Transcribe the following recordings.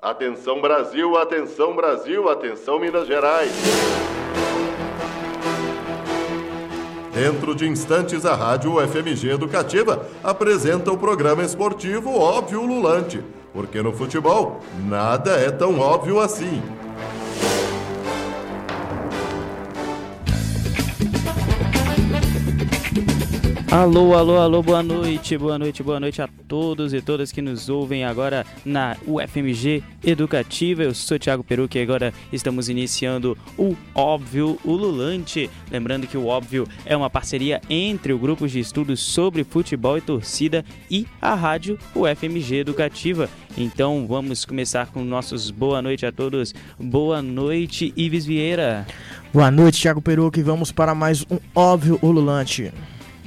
Atenção Brasil, atenção Brasil, atenção Minas Gerais. Dentro de instantes, a Rádio UFMG Educativa apresenta o programa esportivo Óbvio Lulante, porque no futebol nada é tão óbvio assim. Alô, alô, alô, boa noite, boa noite, boa noite a todos e todas que nos ouvem agora na UFMG Educativa. Eu sou Thiago Peru e agora estamos iniciando o Óbvio Ululante. Lembrando que o Óbvio é uma parceria entre o grupo de estudos sobre futebol e torcida e a rádio UFMG Educativa. Então vamos começar com nossos boa noite a todos. Boa noite, Ives Vieira. Boa noite, Thiago Peru e vamos para mais um Óbvio Ululante.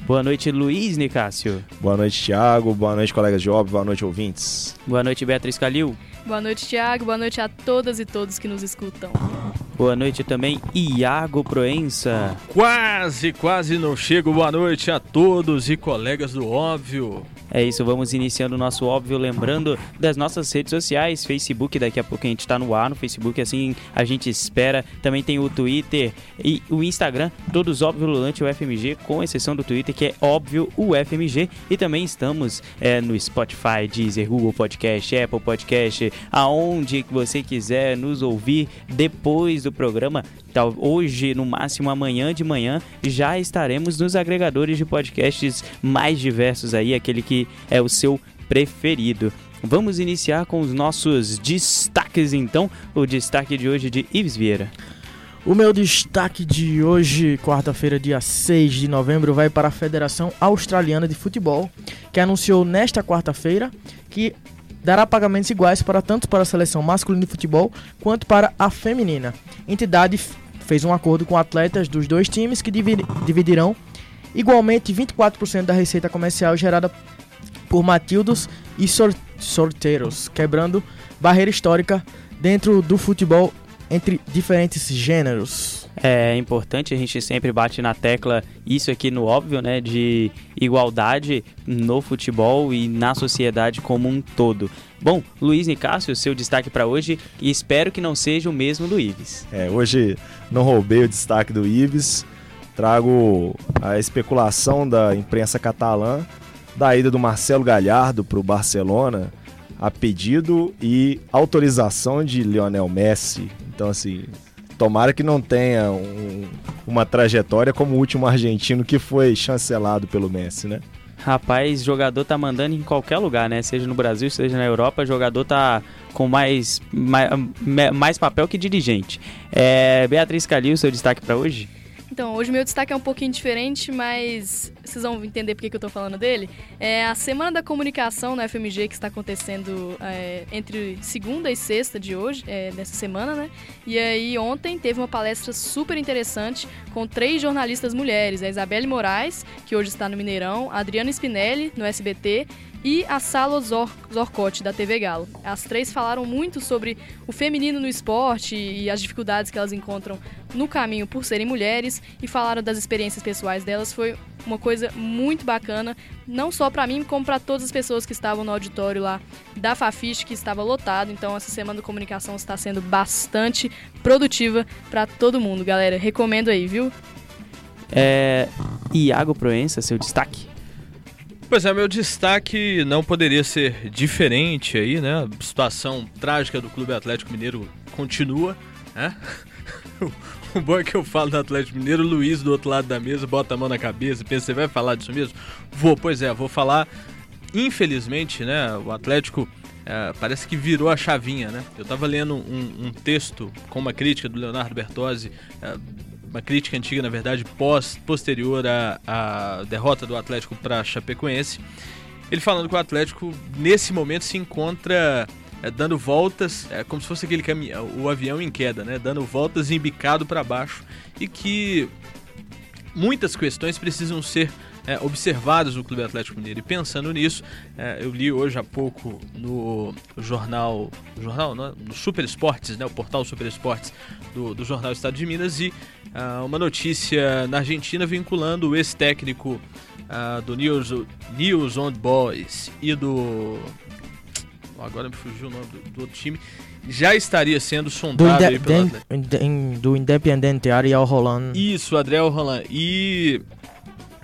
Boa noite, Luiz Nicásio. Boa noite, Thiago. Boa noite, colegas de óbvio. Boa noite, ouvintes. Boa noite, Beatriz Calil. Boa noite, Thiago. Boa noite a todas e todos que nos escutam. Boa noite também, Iago Proença. Quase, quase não chego. Boa noite a todos e colegas do óbvio. É isso, vamos iniciando o nosso óbvio, lembrando das nossas redes sociais, Facebook, daqui a pouco a gente está no ar no Facebook, assim a gente espera. Também tem o Twitter e o Instagram, todos óbvio Lulante UFMG, com exceção do Twitter, que é óbvio UFMG. E também estamos é, no Spotify, Deezer, Google Podcast, Apple Podcast, aonde você quiser nos ouvir depois do programa. Hoje, no máximo amanhã de manhã, já estaremos nos agregadores de podcasts mais diversos aí, aquele que é o seu preferido. Vamos iniciar com os nossos destaques então. O destaque de hoje de Ives Vieira. O meu destaque de hoje, quarta-feira, dia 6 de novembro, vai para a Federação Australiana de Futebol, que anunciou nesta quarta-feira que dará pagamentos iguais para tanto para a seleção masculina de futebol quanto para a feminina. Entidade fez um acordo com atletas dos dois times que dividirão igualmente 24% da receita comercial gerada por Matildos e Sorteiros, quebrando barreira histórica dentro do futebol entre diferentes gêneros. É importante, a gente sempre bate na tecla isso aqui no óbvio, né, de igualdade no futebol e na sociedade como um todo. Bom, Luiz Nicásio, seu destaque para hoje e espero que não seja o mesmo do Ives. É, hoje não roubei o destaque do Ives, trago a especulação da imprensa catalã da ida do Marcelo Galhardo para o Barcelona a pedido e autorização de Lionel Messi. Então, assim, tomara que não tenha um, uma trajetória como o último argentino que foi chancelado pelo Messi, né? Rapaz, jogador tá mandando em qualquer lugar, né? Seja no Brasil, seja na Europa, jogador tá com mais, mais, mais papel que dirigente. É, Beatriz Calil, seu destaque para hoje? Então, hoje meu destaque é um pouquinho diferente, mas vocês vão entender por que, eu tô falando dele. É a Semana da Comunicação na FMG que está acontecendo é, entre segunda e sexta de hoje, é, dessa semana, né? E aí ontem teve uma palestra super interessante com três jornalistas mulheres, a Isabelle Moraes, que hoje está no Mineirão, a Adriana Spinelli, no SBT, e a Salo Zor Zorcote, da TV Galo. As três falaram muito sobre o feminino no esporte e as dificuldades que elas encontram no caminho por serem mulheres e falaram das experiências pessoais delas. Foi uma coisa muito bacana, não só para mim, como para todas as pessoas que estavam no auditório lá da Fafiche, que estava lotado. Então, essa semana de comunicação está sendo bastante produtiva para todo mundo, galera. Recomendo aí, viu? É, Iago Proença, seu destaque? Pois é, meu destaque não poderia ser diferente aí, né? A situação trágica do Clube Atlético Mineiro continua, né? O bom é que eu falo do Atlético Mineiro, o Luiz do outro lado da mesa bota a mão na cabeça e pensa, você vai falar disso mesmo? Vou, pois é, vou falar. Infelizmente, né, o Atlético é, parece que virou a chavinha, né? Eu tava lendo um, um texto com uma crítica do Leonardo Bertozzi, é, uma crítica antiga, na verdade, pós, posterior à, à derrota do Atlético para Chapecoense. Ele falando que o Atlético, nesse momento, se encontra é, dando voltas, é, como se fosse aquele caminhão, o avião em queda, né? Dando voltas embicado para baixo e que muitas questões precisam ser é, observadas no Clube Atlético Mineiro. E pensando nisso, é, eu li hoje há pouco no jornal, jornal não, no Super Esportes, né, o portal Super Esportes do, do jornal Estado de Minas, e uh, uma notícia na Argentina vinculando o ex-técnico uh, do News, News on Boys e do agora me fugiu o nome do, do outro time, já estaria sendo Do, sondado Inde aí pelo Atlético. Do Independiente Ariel Roland. Isso, Adriel Roland. E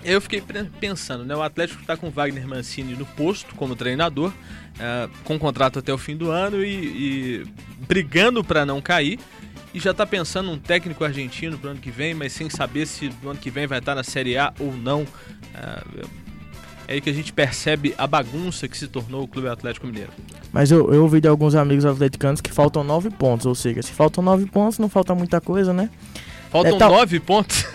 eu fiquei pensando, né? O Atlético está com o Wagner Mancini no posto como treinador, eh, com contrato até o fim do ano e, e brigando para não cair. E já está pensando um técnico argentino para o ano que vem, mas sem saber se no ano que vem vai estar na Série A ou não. Eh, é aí que a gente percebe a bagunça que se tornou o Clube Atlético Mineiro. Mas eu, eu ouvi de alguns amigos atleticanos que faltam nove pontos. Ou seja, se faltam nove pontos, não falta muita coisa, né? Faltam É, tá- nove pontos.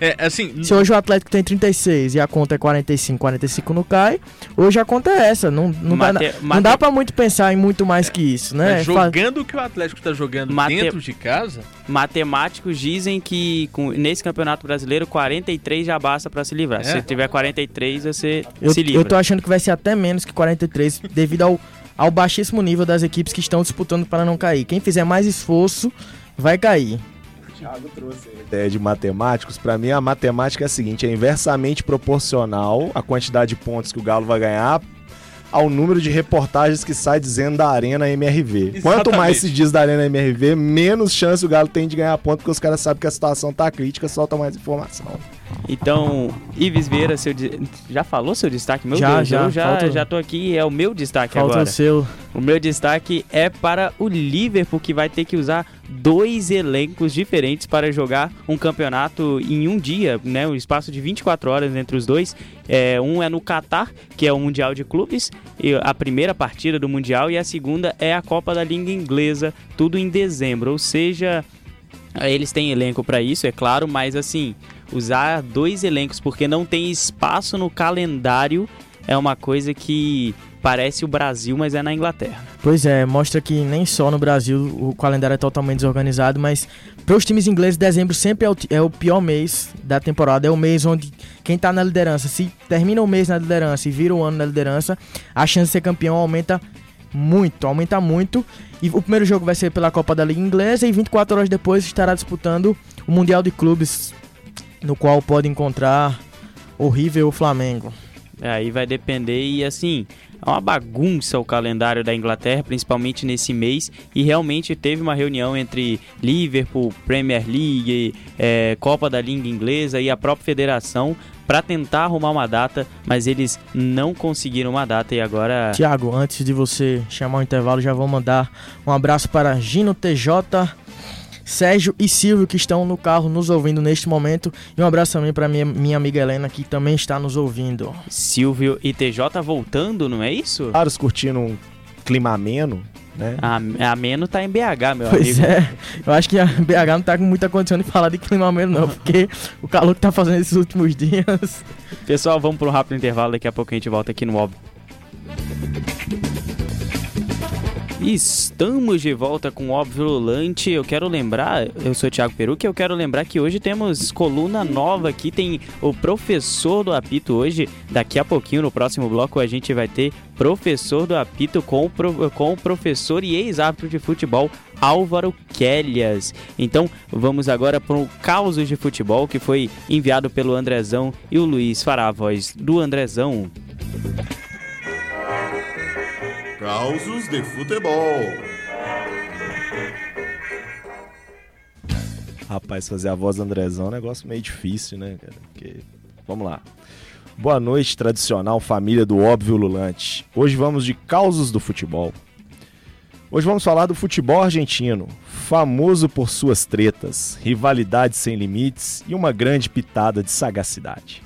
É, assim, Se hoje o Atlético tem 36 e a conta é 45, 45 não cai, hoje a conta é essa. Não, não, dá, Mate- não mate- dá pra muito pensar em muito mais que isso, né? jogando o que o Atlético está jogando Mate- dentro de casa, Matemáticos dizem que com- nesse Campeonato Brasileiro 43 já basta pra se livrar. É? Se tiver 43, você Eu, se livra. eu tô achando que vai ser até menos que 43, devido ao, ao baixíssimo nível das equipes que estão disputando para não cair. Quem fizer mais esforço vai cair. Thiago trouxe ideia de matemáticos. Pra mim, a matemática é a seguinte: é inversamente proporcional a quantidade de pontos que o Galo vai ganhar ao número de reportagens que sai dizendo da Arena MRV. Quanto mais Exatamente. se diz da Arena MRV, menos chance o Galo tem de ganhar ponto, porque os caras sabem que a situação tá crítica, soltam mais informação. Então, Ives Vieira, seu já falou seu destaque? Meu Já, Deus, já, eu já, falta- já tô aqui, é o meu destaque Falta agora. o seu. O meu destaque é para o Liverpool, que vai ter que usar dois elencos diferentes para jogar um campeonato em um dia, né? Um espaço de 24 horas entre os dois. É, um é no Catar, que é o Mundial de Clubes, e a primeira partida do Mundial, e a segunda é a Copa da Língua Inglesa, tudo em dezembro. Ou seja, eles têm elenco para isso, é claro, mas assim, usar dois elencos porque não tem espaço no calendário é uma coisa que parece o Brasil, mas é na Inglaterra. Pois é, mostra que nem só no Brasil o calendário é totalmente desorganizado, mas para os times ingleses, dezembro sempre é o, é o pior mês da temporada. É o mês onde quem tá na liderança, se termina o mês na liderança e vira o ano na liderança, a chance de ser campeão aumenta muito, aumenta muito. E o primeiro jogo vai ser pela Copa da Liga Inglesa e 24 horas depois estará disputando o Mundial de Clubes, no qual pode encontrar horrível Flamengo. É, Aí vai depender e assim, é uma bagunça o calendário da Inglaterra, principalmente nesse mês. E realmente teve uma reunião entre Liverpool, Premier League, é, Copa da Língua Inglesa e a própria federação para tentar arrumar uma data, mas eles não conseguiram uma data e agora Tiago, antes de você chamar o intervalo, já vou mandar um abraço para Gino TJ, Sérgio e Silvio que estão no carro nos ouvindo neste momento. E um abraço também para minha, minha amiga Helena que também está nos ouvindo. Silvio e TJ voltando, não é isso? Caros curtindo um clima ameno, né? A, a Meno tá em BH, meu Pois amigo. é, eu acho que a BH não tá com muita condição de falar de clima mesmo não, porque o calor que tá fazendo esses últimos dias. Pessoal, vamos para um rápido intervalo, daqui a pouco a gente volta aqui no Óbvio. Estamos de volta com o Óbvio Lulante. Eu quero lembrar, eu sou o Thiago Peru, que eu quero lembrar que hoje temos coluna nova aqui. Tem o professor do apito hoje. Daqui a pouquinho, no próximo bloco, a gente vai ter professor do apito com com o professor e ex-árbitro de futebol Álvaro Kellias. Então, vamos agora para o Causos de Futebol, que foi enviado pelo Andrezão e o Luiz fará a voz do Andrezão. Causos de futebol. Rapaz, fazer a voz do Andrezão é um negócio meio difícil, né, cara? Porque... Vamos lá. Boa noite, tradicional família do óbvio Lulante. Hoje vamos de causos do futebol. Hoje vamos falar do futebol argentino, famoso por suas tretas, rivalidades sem limites e uma grande pitada de sagacidade.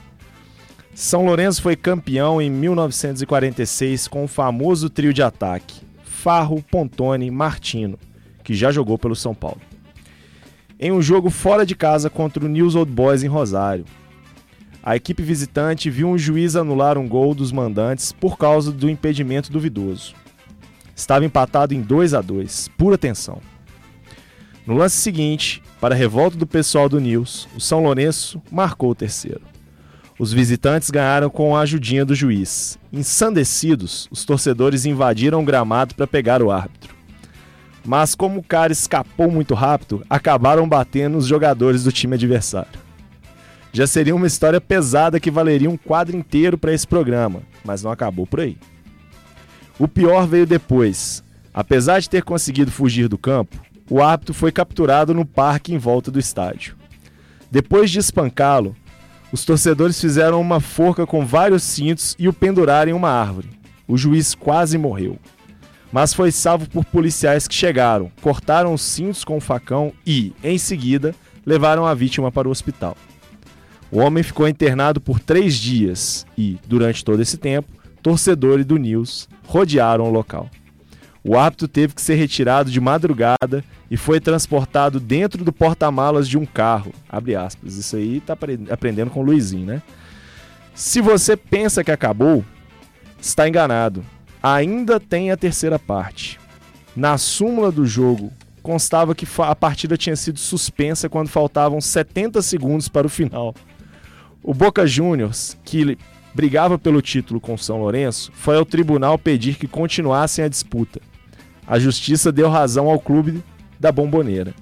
São Lourenço foi campeão em 1946 com o famoso trio de ataque, Farro, Pontone e Martino, que já jogou pelo São Paulo em um jogo fora de casa contra o News Old Boys em Rosário. A equipe visitante viu um juiz anular um gol dos mandantes por causa do impedimento duvidoso. Estava empatado em 2 a 2 pura tensão. No lance seguinte, para a revolta do pessoal do News, o São Lourenço marcou o terceiro. Os visitantes ganharam com a ajudinha do juiz. Ensandecidos, os torcedores invadiram o gramado para pegar o árbitro mas como o cara escapou muito rápido, acabaram batendo os jogadores do time adversário. Já seria uma história pesada que valeria um quadro inteiro para esse programa, mas não acabou por aí. O pior veio depois. Apesar de ter conseguido fugir do campo, o árbitro foi capturado no parque em volta do estádio. Depois de espancá-lo, os torcedores fizeram uma forca com vários cintos e o penduraram em uma árvore. O juiz quase morreu. Mas foi salvo por policiais que chegaram, cortaram os cintos com o facão e, em seguida, levaram a vítima para o hospital. O homem ficou internado por três dias e, durante todo esse tempo, torcedores do News rodearam o local. O árbitro teve que ser retirado de madrugada e foi transportado dentro do porta-malas de um carro. Abre aspas. Isso aí tá aprendendo com o Luizinho, né? Se você pensa que acabou, está enganado. Ainda tem a terceira parte. Na súmula do jogo, constava que a partida tinha sido suspensa quando faltavam 70 segundos para o final. O Boca Juniors, que brigava pelo título com São Lourenço, foi ao tribunal pedir que continuassem a disputa. A justiça deu razão ao clube da Bomboneira.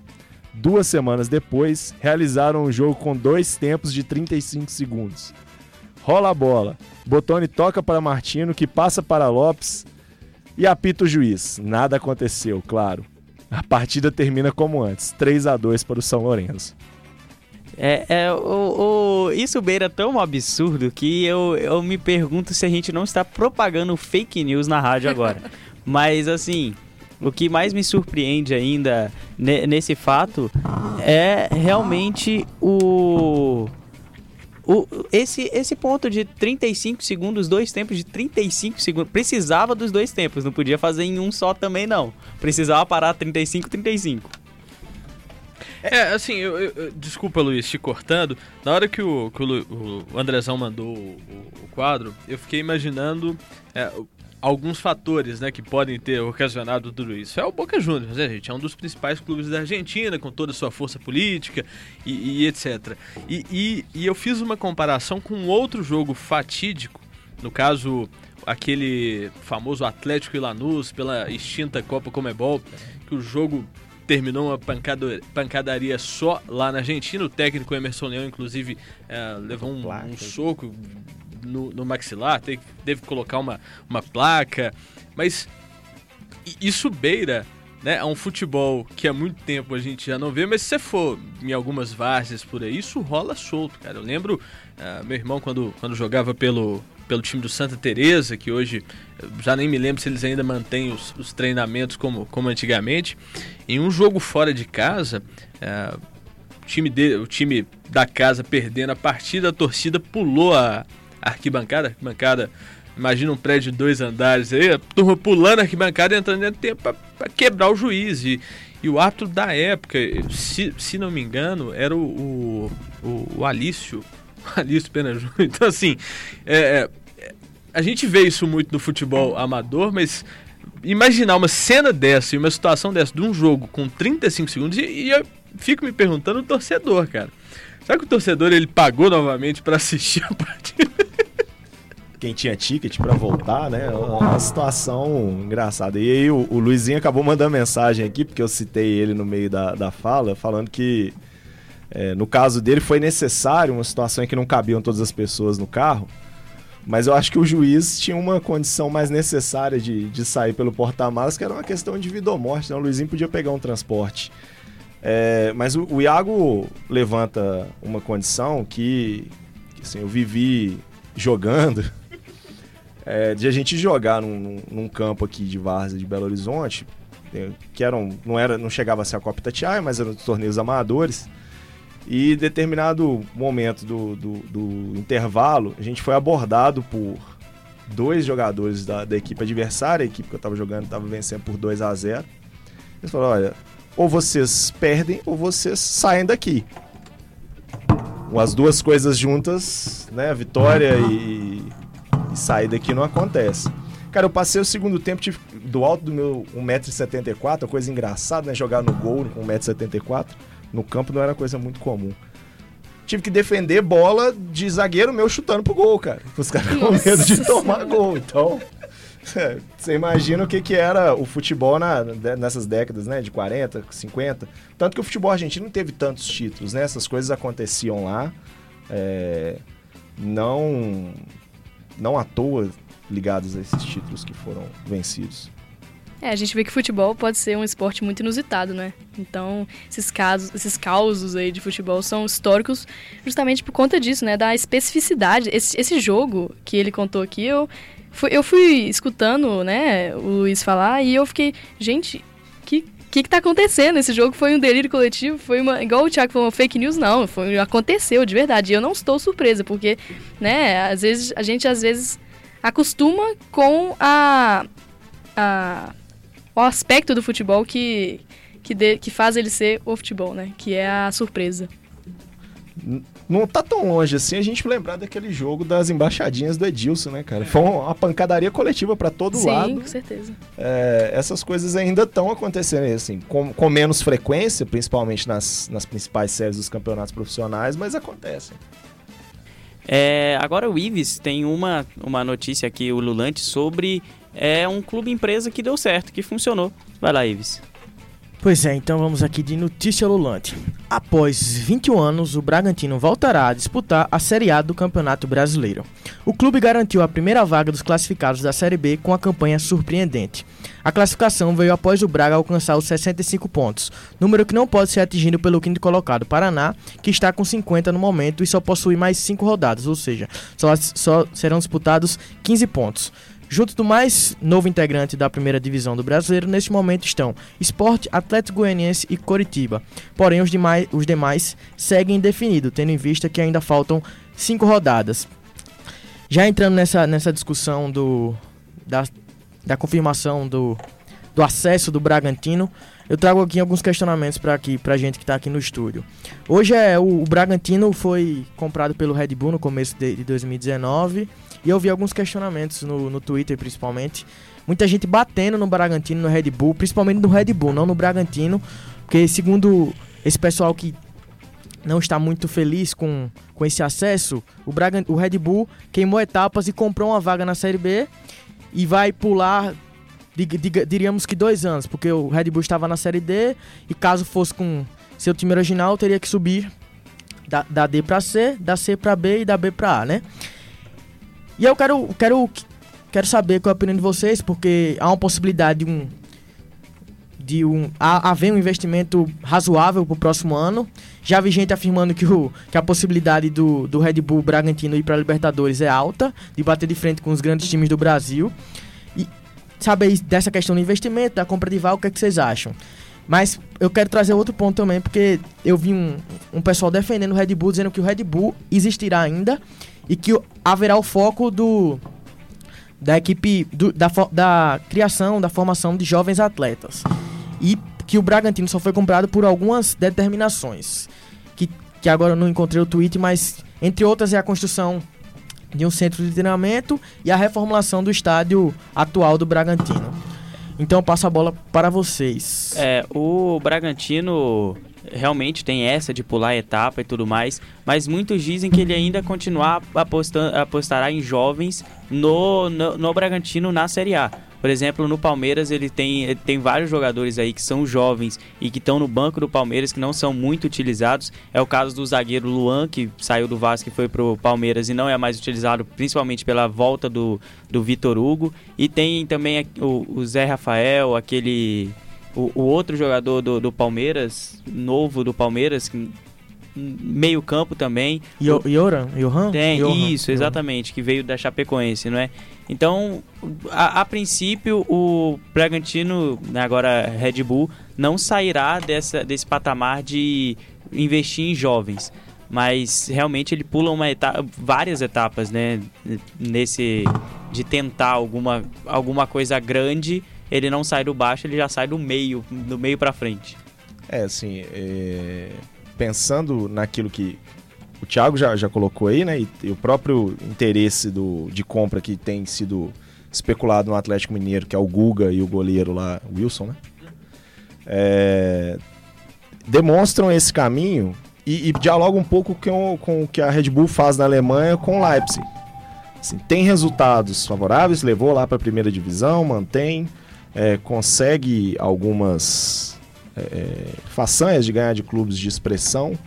Duas semanas depois, realizaram um jogo com dois tempos de 35 segundos. Rola a bola. Botone toca para Martino, que passa para Lopes e apita o juiz. Nada aconteceu, claro. A partida termina como antes, 3 a 2 para o São Lourenço. É, é o, o, isso beira tão absurdo que eu, eu me pergunto se a gente não está propagando fake news na rádio agora. Mas assim, o que mais me surpreende ainda nesse fato é realmente o, o esse, esse ponto de 35 segundos, dois tempos de 35 segundos. Precisava dos dois tempos, não podia fazer em um só também não. Precisava parar 35, 35. É, assim, eu, eu, desculpa, Luiz, te cortando. Na hora que o, que o, o Andrezão mandou o, o, quadro, eu fiquei imaginando é, alguns fatores né, que podem ter ocasionado tudo isso. É o Boca Juniors, né, gente? É um dos principais clubes da Argentina, com toda a sua força política e, e etc. E, e, e eu fiz uma comparação com outro jogo fatídico, no caso aquele famoso Atlético e Lanús pela extinta Copa Comebol, que o jogo terminou uma pancada, pancadaria só lá na Argentina. O técnico Emerson Leão, inclusive, é, levou um, um soco no, no maxilar, teve, teve que colocar uma, uma placa. Mas isso beira né, a um futebol que há muito tempo a gente já não vê, mas se você for em algumas várzeas por aí, isso rola solto, cara. Eu lembro, uh, meu irmão, quando, quando jogava pelo, pelo time do Santa Teresa, que hoje já nem me lembro se eles ainda mantêm os, os treinamentos como, como antigamente. Em um jogo fora de casa, o, time de, o time da casa perdendo a partida, a torcida pulou a arquibancada, arquibancada Imagina um prédio de dois andares aí, a turma pulando a arquibancada entrando dentro do tempo para quebrar o juiz. E, e o árbitro da época, se, se não me engano, era o, o, o Alício. Alício Pena Júnior. Então, assim, é, é, a gente vê isso muito no futebol amador, mas imaginar uma cena dessa e uma situação dessa de um jogo com 35 segundos, e, e eu fico me perguntando o torcedor, cara. Será que o torcedor ele pagou novamente para assistir a partida? quem tinha ticket para voltar, né? É uma situação engraçada. E aí o, o, Luizinho acabou mandando mensagem aqui, porque eu citei ele no meio da, da fala, falando que é, no caso dele foi necessário uma situação em que não cabiam todas as pessoas no carro. Mas eu acho que o juiz tinha uma condição mais necessária de, de sair pelo porta-malas, que era uma questão de vida ou morte. Né? O Luizinho podia pegar um transporte. É, mas o, o Iago levanta uma condição que, que assim, eu vivi jogando é, de a gente jogar num, num, campo aqui de Várzea de Belo Horizonte, é, que eram, não, era, não chegava a ser a Copa Itatiaia, mas eram torneios amadores. E determinado momento do, do, do, intervalo, a gente foi abordado por dois jogadores da, da equipe adversária, a equipe que eu estava jogando estava vencendo por 2 a 0 Eles falaram, olha, ou vocês perdem ou vocês saem daqui. As duas coisas juntas, né? Vitória e, sair daqui não acontece. Cara, eu passei o segundo tempo tive, do alto do meu 1,74m, coisa engraçada, né? Jogar no gol com 1,74m. No campo não era coisa muito comum. Tive que defender bola de zagueiro meu chutando pro gol, cara. Os caras com medo de tomar gol. Então, você imagina o que, que era o futebol na, nessas décadas, né? De 40, 50. Tanto que o futebol argentino não teve tantos títulos, né? Essas coisas aconteciam lá. É, não não à toa ligadas a esses títulos que foram vencidos. É, a gente vê que futebol pode ser um esporte muito inusitado, né? Então, esses casos, esses causos aí de futebol são históricos justamente por conta disso, né? Da especificidade. Esse, esse jogo que ele contou aqui, eu eu fui escutando, né, o Luiz falar e eu fiquei, gente, que que que tá acontecendo? Esse jogo foi um delírio coletivo, foi uma, igual o Thiago falou, uma fake news, não, foi, aconteceu de verdade. E eu não estou surpresa, porque, né, às vezes, a gente às vezes acostuma com a, a o aspecto do futebol que, que, de, que faz ele ser o futebol, né? Que é a surpresa. Não tá tão longe assim a gente lembrar daquele jogo das embaixadinhas do Edilson, né, cara? Foi uma pancadaria coletiva para todo Sim, lado. Sim, com certeza. É, essas coisas ainda estão acontecendo, assim, com, com, menos frequência, principalmente nas, nas principais séries dos campeonatos profissionais, mas acontecem. É, agora o Ives tem uma, uma notícia aqui, o Lulante, sobre é um clube empresa que deu certo, que funcionou. Vai lá, Ives. Pois é, então vamos aqui de notícia lulante. Após 21 anos, o Bragantino voltará a disputar a Série A do Campeonato Brasileiro. O clube garantiu a primeira vaga dos classificados da Série B com a campanha surpreendente. A classificação veio após o Braga alcançar os 65 pontos, número que não pode ser atingido pelo quinto colocado Paraná, que está com 50 no momento e só possui mais 5 rodadas, ou seja, só, só serão disputados 15 pontos. Junto do mais novo integrante da primeira divisão do brasileiro, neste momento estão Esporte, Atlético Goianiense e Coritiba. Porém, os demais, os demais seguem indefinido, tendo em vista que ainda faltam cinco rodadas. Já entrando nessa, nessa discussão do, da, da confirmação do, do acesso do Bragantino, eu trago aqui alguns questionamentos para aqui pra gente que está aqui no estúdio. Hoje é o, o, Bragantino foi comprado pelo Red Bull no começo de, de 2019 e eu vi alguns questionamentos no, no Twitter, principalmente. Muita gente batendo no Bragantino, no Red Bull, principalmente no Red Bull, não no Bragantino. Porque, segundo esse pessoal que não está muito feliz com, com esse acesso, o, o Red Bull queimou etapas e comprou uma vaga na Série B e vai pular, diríamos que dois anos, porque o Red Bull estava na Série D e caso fosse com seu time original, teria que subir da, da D para C, da C para B e da B para A, né? E eu quero, quero, quero saber qual é a opinião de vocês, porque há uma possibilidade de um. De um, haver um investimento razoável para o próximo ano. Já vi gente afirmando que, o, que a possibilidade do, do Red Bull Bragantino ir para a Libertadores é alta, de bater de frente com os grandes times do Brasil. Saber dessa questão do investimento, da compra de vaga, o que, é que vocês acham? Mas eu quero trazer outro ponto também, porque eu vi um, um pessoal defendendo o Red Bull, dizendo que o Red Bull existirá ainda e que haverá o foco do da equipe do, da, da criação, da formação de jovens atletas. E que o Bragantino só foi comprado por algumas determinações. Que, que agora eu não encontrei o tweet, mas entre outras é a construção de um centro de treinamento e a reformulação do estádio atual do Bragantino. Então eu passo a bola para vocês. É, o Bragantino realmente tem essa de pular etapa e tudo mais, mas muitos dizem que ele ainda continuar apostando, apostará em jovens no, no, no Bragantino na Série A. Por exemplo, no Palmeiras ele tem, tem vários jogadores aí que são jovens e que estão no banco do Palmeiras que não são muito utilizados. É o caso do zagueiro Luan, que saiu do Vasco e foi pro Palmeiras e não é mais utilizado, principalmente pela volta do, do Vitor Hugo. E tem também o, o Zé Rafael, aquele o, o outro jogador do, do, Palmeiras, novo do Palmeiras, meio campo também. Yo, Yoran? Johan? Tem, isso, exatamente, que veio da Chapecoense, não é? Então, a, a, princípio, o Bragantino, agora Red Bull, não sairá dessa, desse patamar de investir em jovens. Mas realmente ele pula uma etapa, várias etapas, né? Nesse de tentar alguma, alguma coisa grande ele não sai do baixo, ele já sai do meio, do meio para frente. É, assim, é... pensando naquilo que o Thiago já, já colocou aí, né, e, e, o próprio interesse do, de compra que tem sido especulado no Atlético Mineiro, que é o Guga e o goleiro lá, Wilson, né, é... demonstram esse caminho e, e dialogam um pouco com, com o que a Red Bull faz na Alemanha com o Leipzig. Assim, tem resultados favoráveis, levou lá para a primeira divisão, mantém, é, consegue algumas é, façanhas de ganhar de clubes de expressão,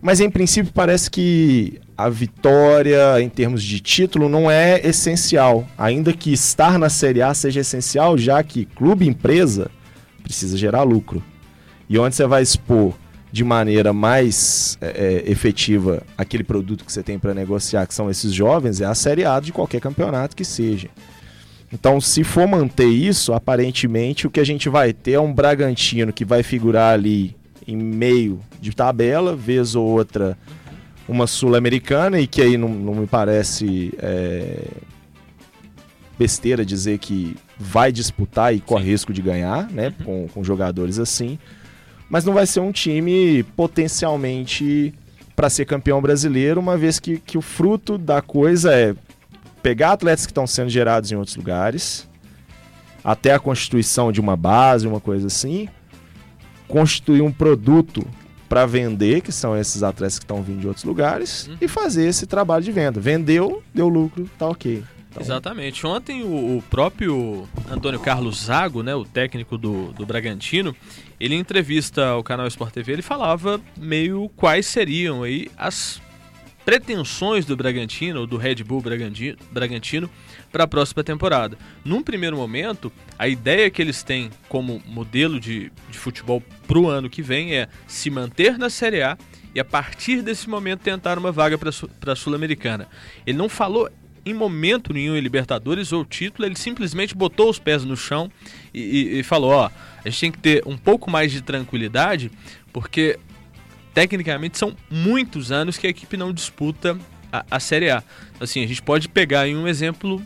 Mas em princípio parece que a vitória em termos de título não é essencial, ainda que estar na Série A seja essencial, já que clube empresa precisa gerar lucro. E onde você vai expor de maneira mais é, é efetiva aquele produto que você tem para negociar, que são esses jovens, é a Série A de qualquer campeonato que seja. Então, se for manter isso, aparentemente o que a gente vai ter é um Bragantino que vai figurar ali em meio de tabela, vez ou outra uma sul-americana, e que aí não, não me parece é, besteira dizer que vai disputar e corre risco de ganhar, né? Uhum. Com, com jogadores assim. Mas não vai ser um time potencialmente para ser campeão brasileiro, uma vez que, que o fruto da coisa é pegar atletas que estão sendo gerados em outros lugares, até a constituição de uma base, uma coisa assim, constituir um produto para vender, que são esses atletas que estão vindo de outros lugares, uhum. e fazer esse trabalho de venda. Vendeu, deu lucro, tá ok. Então... Exatamente. Ontem o, o, próprio Antônio Carlos Zago, né, o técnico do, do Bragantino, ele entrevista ao canal Sport TV, ele falava meio quais seriam aí as pretensões do Bragantino, ou do Red Bull Bragantino, para a próxima temporada. Num primeiro momento, a ideia que eles têm como modelo de, de futebol para o ano que vem é se manter na Série A e a partir desse momento tentar uma vaga para a Sul-Americana. Ele não falou em momento nenhum em Libertadores ou título, ele simplesmente botou os pés no chão e, e, e falou: ó, a gente tem que ter um pouco mais de tranquilidade, porque tecnicamente são muitos anos que a equipe não disputa a, a Série A. Assim, a gente pode pegar em um exemplo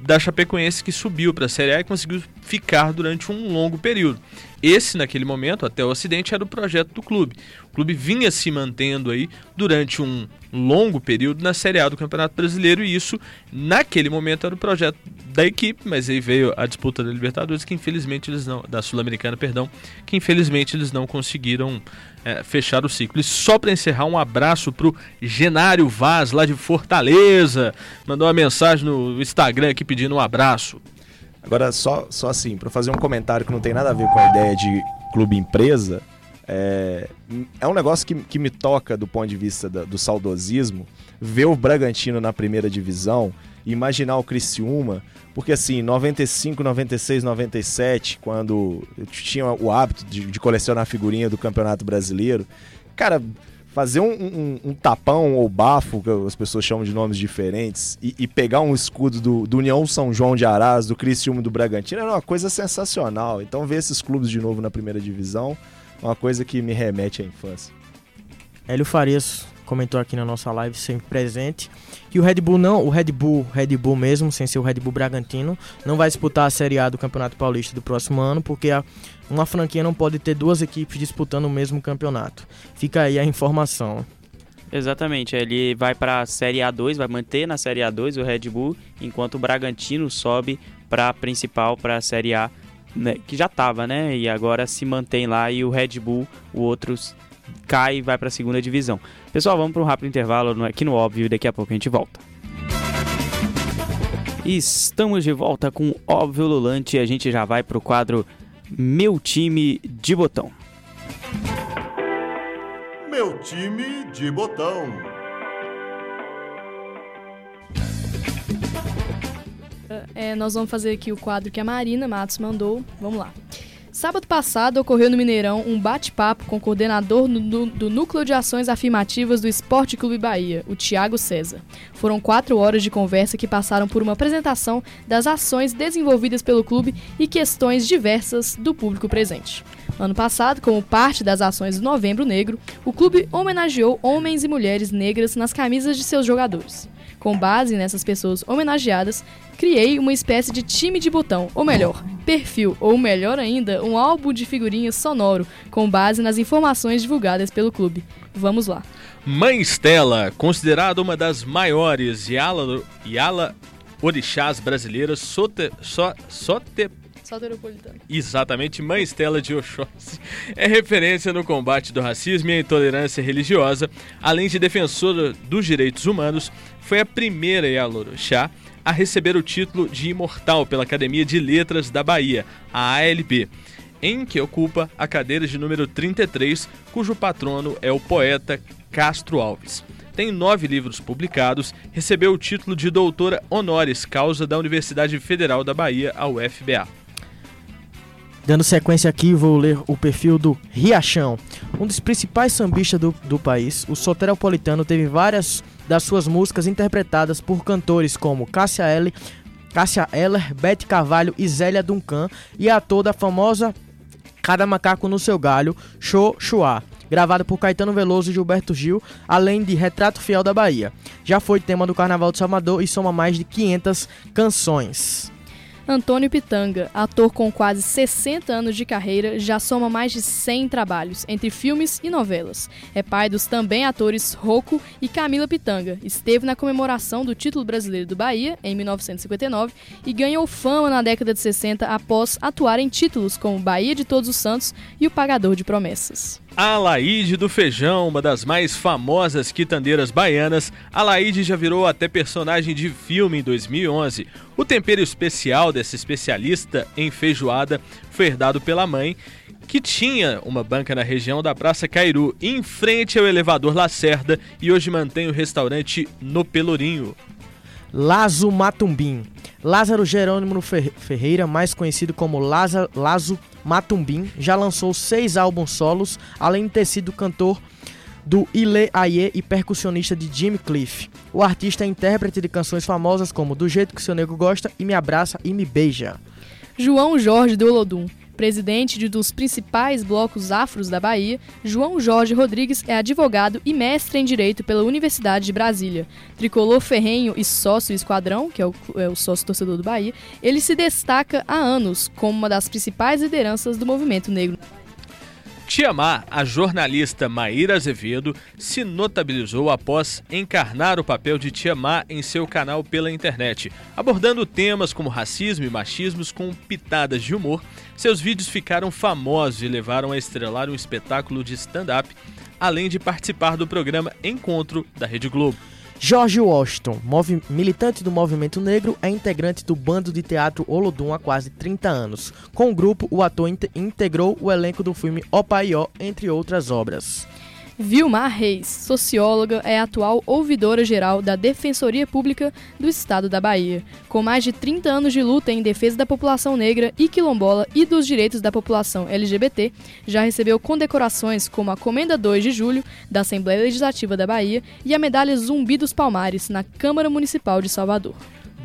da Chapecoense que subiu para a Série A e conseguiu ficar durante um longo período. Esse, naquele momento, até o acidente, era o projeto do clube. O clube vinha se mantendo aí durante um longo período na Série A do Campeonato Brasileiro e isso, naquele momento, era o projeto da equipe, mas aí veio a disputa da Libertadores, que infelizmente eles não. da Sul-Americana, perdão, que infelizmente eles não conseguiram é, fechar o ciclo. E só para encerrar, um abraço pro Genário Vaz, lá de Fortaleza. Mandou uma mensagem no Instagram aqui pedindo um abraço. Agora, só, só assim, para fazer um comentário que não tem nada a ver com a ideia de clube empresa, é, é um negócio que, que me toca do ponto de vista da, do saudosismo, ver o Bragantino na primeira divisão, imaginar o Criciúma, porque assim, 95, 96, 97, quando eu tinha o hábito de, de colecionar figurinha do Campeonato Brasileiro, cara, fazer um, um, um, tapão ou bafo, que as pessoas chamam de nomes diferentes, e, e pegar um escudo do, do, União São João de Arás, do Criciúma do Bragantino, era uma coisa sensacional. Então ver esses clubes de novo na primeira divisão é uma coisa que me remete à infância. Hélio Farias comentou aqui na nossa live, sempre presente, que o Red Bull não, o Red Bull, Red Bull mesmo, sem ser o Red Bull Bragantino, não vai disputar a Série A do Campeonato Paulista do próximo ano, porque a, uma franquia não pode ter duas equipes disputando o mesmo campeonato. Fica aí a informação. Exatamente, ele vai para a Série A2, vai manter na Série A2 o Red Bull, enquanto o Bragantino sobe para a principal, para a Série A, né, que já estava, né? E agora se mantém lá e o Red Bull, o outros cai e vai para a segunda divisão. Pessoal, vamos para um rápido intervalo aqui no óbvio e daqui a pouco a gente volta. Estamos de volta com Óbvio Lulante e a gente já vai para o quadro Meu Time de Botão. Meu time de botão. É, nós vamos fazer aqui o quadro que a Marina Matos mandou. Vamos lá. Sábado passado ocorreu no Mineirão um bate-papo com o coordenador do, Núcleo de Ações Afirmativas do Esporte Clube Bahia, o Tiago César. Foram quatro horas de conversa que passaram por uma apresentação das ações desenvolvidas pelo clube e questões diversas do público presente. Ano passado, como parte das ações do Novembro Negro, o clube homenageou homens e mulheres negras nas camisas de seus jogadores. Com base nessas pessoas homenageadas, criei uma espécie de time de botão, ou melhor, perfil, ou melhor ainda, um álbum de figurinhas sonoro, com base nas informações divulgadas pelo clube. Vamos lá. Mãe Stella, considerada uma das maiores Yala, Yala orixás brasileiras, sote, so, sote, Exatamente, Mãe Estela de Oxóssi é referência no combate do racismo e a intolerância religiosa, além de defensora dos direitos humanos, foi a primeira Yalorixá a receber o título de imortal pela Academia de Letras da Bahia, a ALB, em que ocupa a cadeira de número 33, cujo patrono é o poeta Castro Alves. Tem nove livros publicados, recebeu o título de doutora honoris causa da Universidade Federal da Bahia, a UFBA. Dando sequência aqui, vou ler o perfil do Riachão, um dos principais sambistas do, do país. O soteropolitano teve várias das suas músicas interpretadas por cantores como Cássia L., Cássia Eller, Bete Carvalho e Zélia Duncan e a toda a famosa Cada Macaco no Seu Galho, Show Chua, gravada por Caetano Veloso e Gilberto Gil, além de Retrato Fiel da Bahia. Já foi tema do Carnaval de Salvador e soma mais de 500 canções. Antônio Pitanga, ator com quase 60 anos de carreira, já soma mais de 100 trabalhos, entre filmes e novelas. É pai dos também atores Rocco e Camila Pitanga. Esteve na comemoração do título brasileiro do Bahia, em 1959, e ganhou fama na década de 60 após atuar em títulos como Bahia de Todos os Santos e O Pagador de Promessas. A do Feijão, uma das mais famosas quitandeiras baianas, a já virou até personagem de filme em 2011. O tempero especial dessa especialista em feijoada foi herdado pela mãe, que tinha uma banca na região da Praça Cairu, em frente ao elevador Lacerda, e hoje mantém o restaurante No Pelourinho. Lazo Matumbim. Lázaro Jerônimo Ferreira, mais conhecido como Lazo, Matumbim, já lançou seis álbuns solos, além de ter sido cantor do Ile Aie e percussionista de Jimmy Cliff. O artista é intérprete de canções famosas como Do Jeito que Seu Nego Gosta e Me Abraça e Me Beija. João Jorge do Olodum presidente de um dos principais blocos afros da Bahia, João Jorge Rodrigues é advogado e mestre em Direito pela Universidade de Brasília. Tricolor ferrenho e sócio esquadrão, que é o, é o sócio torcedor do Bahia, ele se destaca há anos como uma das principais lideranças do movimento negro. Tiamar, a jornalista Maíra Azevedo, se notabilizou após encarnar o papel de Tiamar em seu canal pela internet, abordando temas como racismo e machismos com pitadas de humor. Seus vídeos ficaram famosos e levaram a estrelar um espetáculo de stand-up, além de participar do programa Encontro da Rede Globo. George Washington, militante do movimento negro, é integrante do bando de teatro Olodum há quase 30 anos. Com o grupo, o ator integrou o elenco do filme Opaió, entre outras obras. Vilmar Reis, socióloga, é atual ouvidora geral da Defensoria Pública do Estado da Bahia. Com mais de 30 anos de luta em defesa da população negra e quilombola e dos direitos da população LGBT, já recebeu condecorações como a Comenda 2 de Julho da Assembleia Legislativa da Bahia e a Medalha Zumbi dos Palmares na Câmara Municipal de Salvador.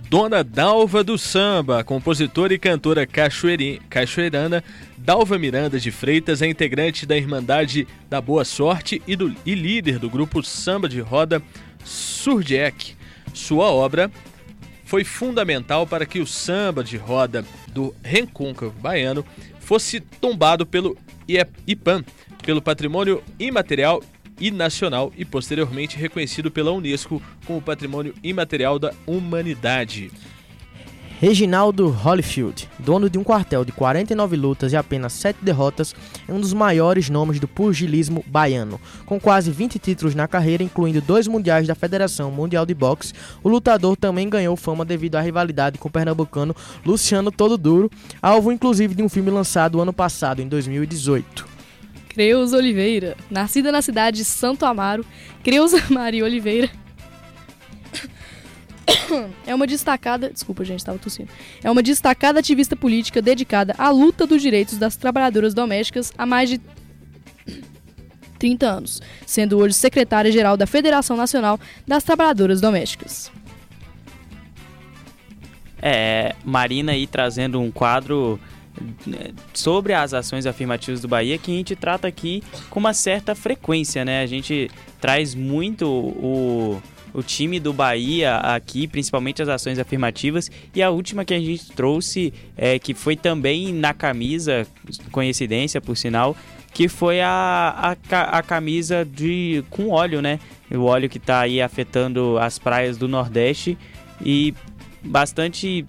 Dona Dalva do Samba, compositora e cantora cachoeirana, Dalva Miranda de Freitas é integrante da Irmandade da Boa Sorte e, do, e líder do grupo Samba de Roda Surjek. Sua obra foi fundamental para que o samba de roda do Recôncavo Baiano fosse tombado pelo IPAM, pelo Patrimônio Imaterial e nacional e posteriormente reconhecido pela Unesco como Patrimônio Imaterial da Humanidade. Reginaldo Holyfield, dono de um quartel de 49 lutas e apenas 7 derrotas, é um dos maiores nomes do pugilismo baiano. Com quase 20 títulos na carreira, incluindo dois mundiais da Federação Mundial de Boxe, o lutador também ganhou fama devido à rivalidade com o pernambucano Luciano Todo Duro, alvo inclusive de um filme lançado ano passado, em 2018. Creuza Oliveira. Nascida na cidade de Santo Amaro, Creuza Maria Oliveira é uma destacada, desculpa gente, estava tossindo. É uma destacada ativista política dedicada à luta dos direitos das trabalhadoras domésticas há mais de 30 anos, sendo hoje secretária-geral da Federação Nacional das Trabalhadoras Domésticas. É, Marina aí trazendo um quadro sobre as ações afirmativas do Bahia que a gente trata aqui com uma certa frequência, né? A gente traz muito o, o time do Bahia aqui, principalmente as ações afirmativas, e a última que a gente trouxe, é, que foi também na camisa, coincidência por sinal, que foi a, a, a camisa de com óleo, né? O óleo que está aí afetando as praias do Nordeste e bastante,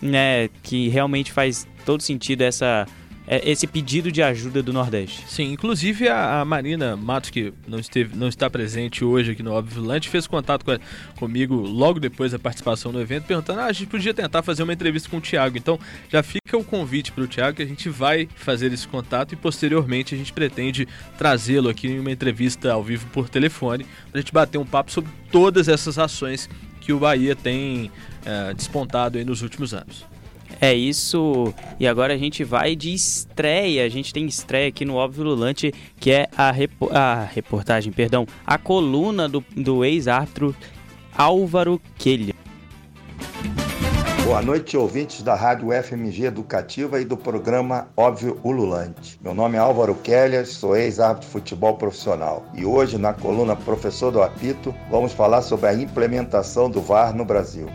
né, que realmente faz todo sentido essa esse pedido de ajuda do Nordeste. Sim, inclusive a, a, Marina Matos, que não, esteve, não está presente hoje aqui no Óbvio Volante, fez contato com a, comigo logo depois da participação no evento, perguntando: ah, a gente podia tentar fazer uma entrevista com o Thiago. Então já fica o convite para o Thiago que a gente vai fazer esse contato e posteriormente a gente pretende trazê-lo aqui em uma entrevista ao vivo por telefone para a gente bater um papo sobre todas essas ações que o Bahia tem é, despontado nos últimos anos. É isso. E agora a gente vai de estreia. A gente tem estreia aqui no Óbvio Lulante, que é a, repo a reportagem, perdão, a coluna do, do ex-árbitro Álvaro Quelha. Boa noite, ouvintes da Rádio FMG Educativa e do programa Óbvio Ululante. Meu nome é Álvaro Kelly, sou ex-árbitro de futebol profissional. E hoje, na coluna Professor do Apito, vamos falar sobre a implementação do VAR no Brasil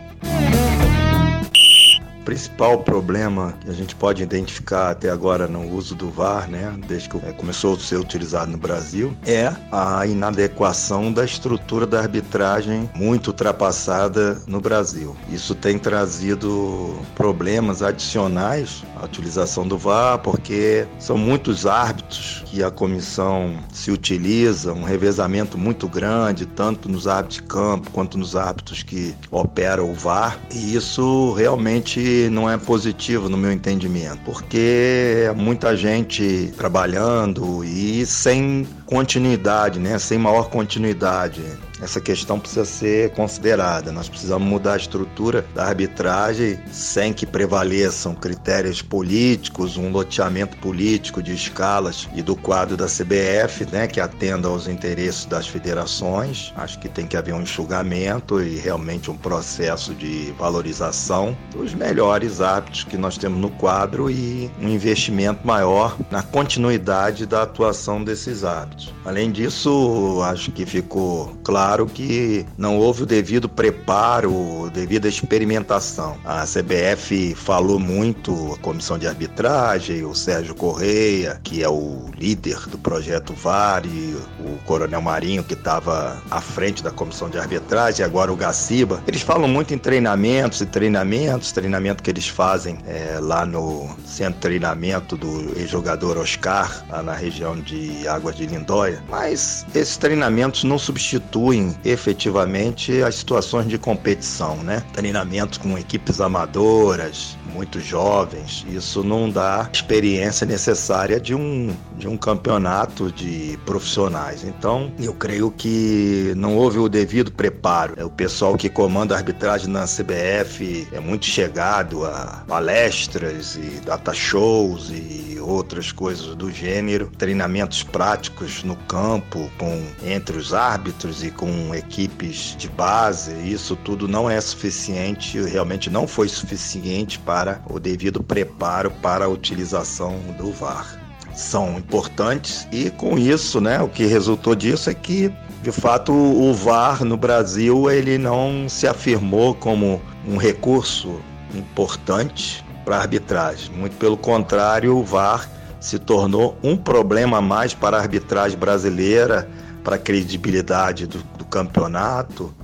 principal problema que a gente pode identificar até agora no uso do VAR, né, desde que é, começou a ser utilizado no Brasil, é a inadequação da estrutura da arbitragem muito ultrapassada no Brasil. Isso tem trazido problemas adicionais à utilização do VAR, porque são muitos árbitros que a comissão se utiliza, um revezamento muito grande, tanto nos árbitros de campo quanto nos árbitros que operam o VAR, e isso realmente não é positivo no meu entendimento, porque é muita gente trabalhando e sem continuidade, né? Sem maior continuidade essa questão precisa ser considerada. Nós precisamos mudar a estrutura da arbitragem sem que prevaleçam critérios políticos, um loteamento político de escalas e do quadro da CBF, né, que atenda aos interesses das federações. Acho que tem que haver um enxugamento e realmente um processo de valorização dos melhores árbitros que nós temos no quadro e um investimento maior na continuidade da atuação desses árbitros. Além disso, acho que ficou claro claro que não houve o devido preparo, devida experimentação. A CBF falou muito, a comissão de arbitragem, o Sérgio Correia, que é o líder do projeto VAR, e o Coronel Marinho, que estava à frente da comissão de arbitragem, agora o Gaciba. Eles falam muito em treinamentos e treinamentos, treinamento que eles fazem é, lá no centro de treinamento do ex-jogador Oscar, lá na região de Águas de Lindóia. Mas esses treinamentos não substituem efetivamente as situações de competição, né? Treinamentos com equipes amadoras, muito jovens, isso não dá experiência necessária de um, de um campeonato de profissionais. Então, eu creio que não houve o devido preparo. É, o pessoal que comanda a arbitragem na CBF é muito chegado a palestras e data shows e outras coisas do gênero, treinamentos práticos no campo com entre os árbitros e com equipes de base. Isso tudo não é suficiente, realmente não foi suficiente para o devido preparo para a utilização do VAR. São importantes e com isso, né, o que resultou disso é que de fato o VAR no Brasil ele não se afirmou como um recurso importante para a arbitragem. Muito pelo contrário, o VAR se tornou um problema a mais para a arbitragem brasileira, para a credibilidade do campeonato,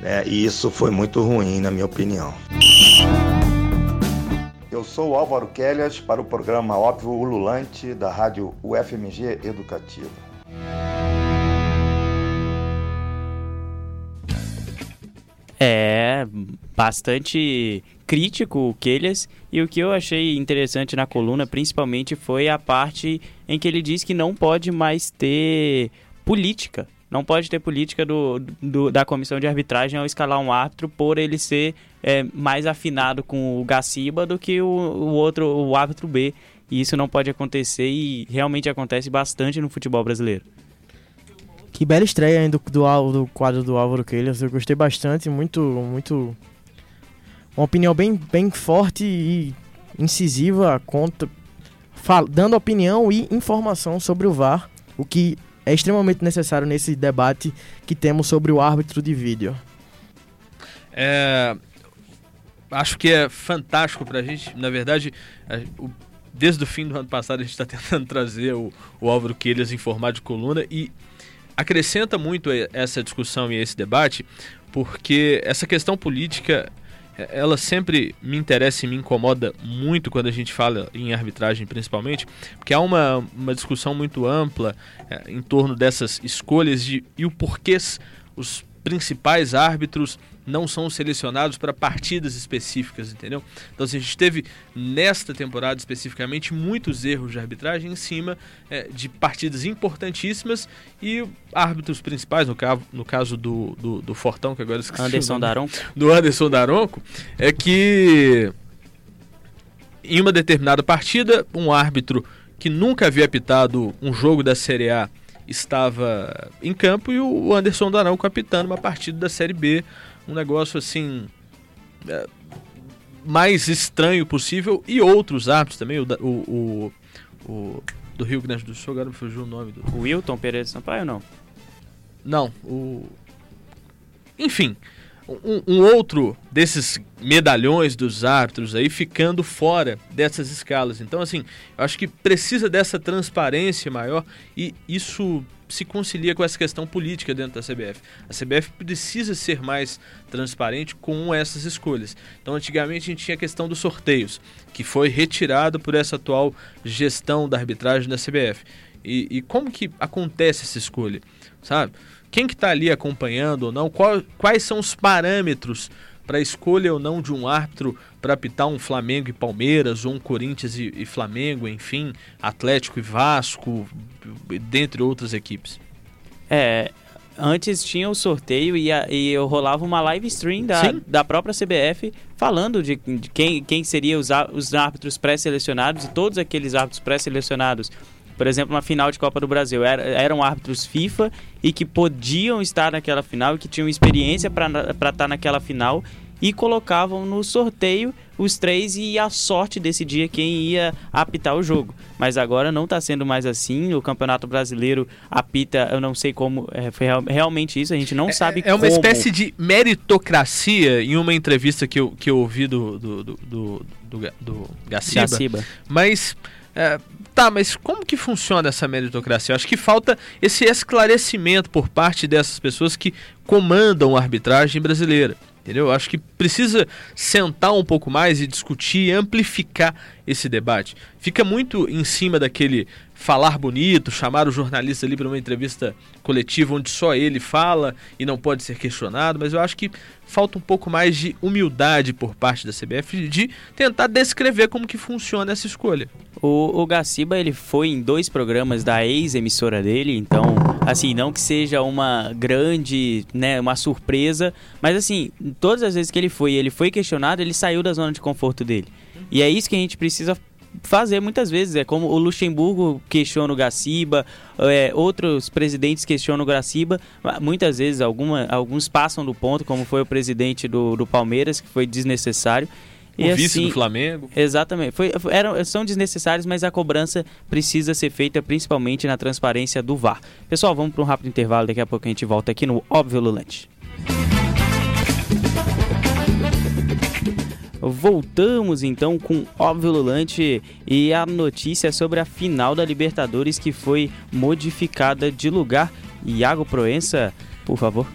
né? e isso foi muito ruim, na minha opinião. Eu sou Álvaro Kellias para o programa Óbvio Ululante da rádio UFMG Educativa. É bastante crítico o Kelhas e o que eu achei interessante na coluna principalmente foi a parte em que ele diz que não pode mais ter política não pode ter política do, do, da comissão de arbitragem ao escalar um árbitro por ele ser é, mais afinado com o Gaciba do que o, o outro, o árbitro B. E isso não pode acontecer e realmente acontece bastante no futebol brasileiro. Que bela estreia do, do, do quadro do Álvaro Queilas. Eu gostei bastante, muito, muito. Uma opinião bem, bem forte e incisiva, conta, fal, dando opinião e informação sobre o VAR, o que é extremamente necessário nesse debate que temos sobre o árbitro de vídeo. É, acho que é fantástico para a gente. Na verdade, é, desde o fim do ano passado a gente está tentando trazer o, o Álvaro Queiras em formato de coluna e acrescenta muito essa discussão e esse debate, porque essa questão política ela sempre me interessa e me incomoda muito quando a gente fala em arbitragem, principalmente, porque há uma, uma discussão muito ampla é, em torno dessas escolhas de, e o porquê os principais árbitros não são selecionados para partidas específicas, entendeu? Então assim, a gente teve nesta temporada especificamente muitos erros de arbitragem em cima é, de partidas importantíssimas e árbitros principais, no, caso, no caso do, do, do Fortão, que agora esqueci Anderson Daronco. Do Anderson Daronco, é que em uma determinada partida, um árbitro que nunca havia apitado um jogo da Série A estava em campo e o Anderson Darão capitando uma partida da Série B. Um negócio assim. É, mais estranho possível. E outros árbitros também. O, o, o, o, do Rio Grande do Sul, agora me fugiu o nome do. O Wilton Pereira de Sampaio não? Não, o. Enfim um, um, outro desses medalhões dos árbitros aí ficando fora dessas escalas. Então, assim, eu acho que precisa dessa transparência maior e isso se concilia com essa questão política dentro da CBF. A CBF precisa ser mais transparente com essas escolhas. Então, antigamente a gente tinha a questão dos sorteios, que foi retirado por essa atual gestão da arbitragem da CBF. E, e como que acontece essa escolha, sabe? Quem que está ali acompanhando ou não, qual, quais são os parâmetros para a escolha ou não de um árbitro para apitar um Flamengo e Palmeiras, ou um Corinthians e, e, Flamengo, enfim, Atlético e Vasco, dentre outras equipes? É, antes tinha o sorteio e, a, e eu rolava uma live stream da, da própria CBF falando de, de quem, quem seriam os, os árbitros pré-selecionados e todos aqueles árbitros pré-selecionados por exemplo, na final de Copa do Brasil, era, eram árbitros FIFA e que podiam estar naquela final e que tinham experiência para estar tá naquela final e colocavam no sorteio os três e a sorte decidia quem ia apitar o jogo. Mas agora não está sendo mais assim. O Campeonato Brasileiro apita, eu não sei como é, foi realmente isso, a gente não é, sabe É uma como. espécie de meritocracia em uma entrevista que eu, que eu ouvi do, do, do, do, do, do Gaciba. Gaciba. Mas. É, Tá, mas como que funciona essa meritocracia? Eu acho que falta esse esclarecimento por parte dessas pessoas que comandam a arbitragem brasileira. Entendeu? Eu acho que precisa sentar um pouco mais e discutir amplificar esse debate. Fica muito em cima daquele falar bonito, chamar o jornalista ali para uma entrevista coletiva onde só ele fala e não pode ser questionado, mas eu acho que falta um pouco mais de humildade por parte da CBF de tentar descrever como que funciona essa escolha. O, o Gaciba ele foi em dois programas da ex-emissora dele, então, assim, não que seja uma grande, né, uma surpresa, mas assim, todas as vezes que ele foi, ele foi questionado, ele saiu da zona de conforto dele. E é isso que a gente precisa fazer muitas vezes. É como o Luxemburgo questiona o Gaciba, é, outros presidentes questionam o Gaciba. Muitas vezes alguma, alguns passam do ponto, como foi o presidente do, do Palmeiras, que foi desnecessário. O e vice assim, do Flamengo. Exatamente. Foi, eram, são desnecessários, mas a cobrança precisa ser feita principalmente na transparência do VAR. Pessoal, vamos para um rápido intervalo. Daqui a pouco a gente volta aqui no Óbvio Lulante. Voltamos então com Óbvio Lulante e a notícia sobre a final da Libertadores que foi modificada de lugar. Iago Proença, por favor.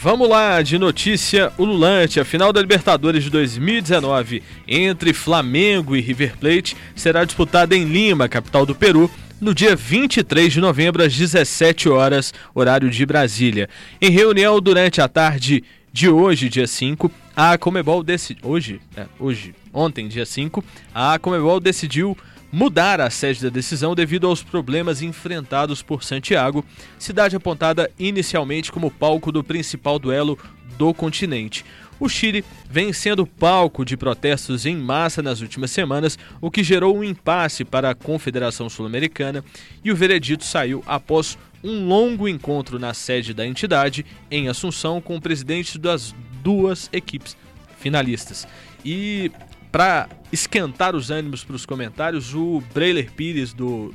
Vamos lá, de notícia ululante, a final da Libertadores de 2019 entre Flamengo e River Plate será disputada em Lima, capital do Peru, no dia 23 de novembro às 17 horas, horário de Brasília. Em reunião durante a tarde de hoje, dia 5, a Comebol decidiu. Hoje, é, hoje, ontem, dia 5, a Comebol decidiu mudar a sede da decisão devido aos problemas enfrentados por Santiago, cidade apontada inicialmente como palco do principal duelo do continente. O Chile vem sendo palco de protestos em massa nas últimas semanas, o que gerou um impasse para a Confederação Sul-Americana, e o veredito saiu após um longo encontro na sede da entidade, em Assunção, com o presidente das duas equipes finalistas. E para esquentar os ânimos para os comentários, o Breiler Pires do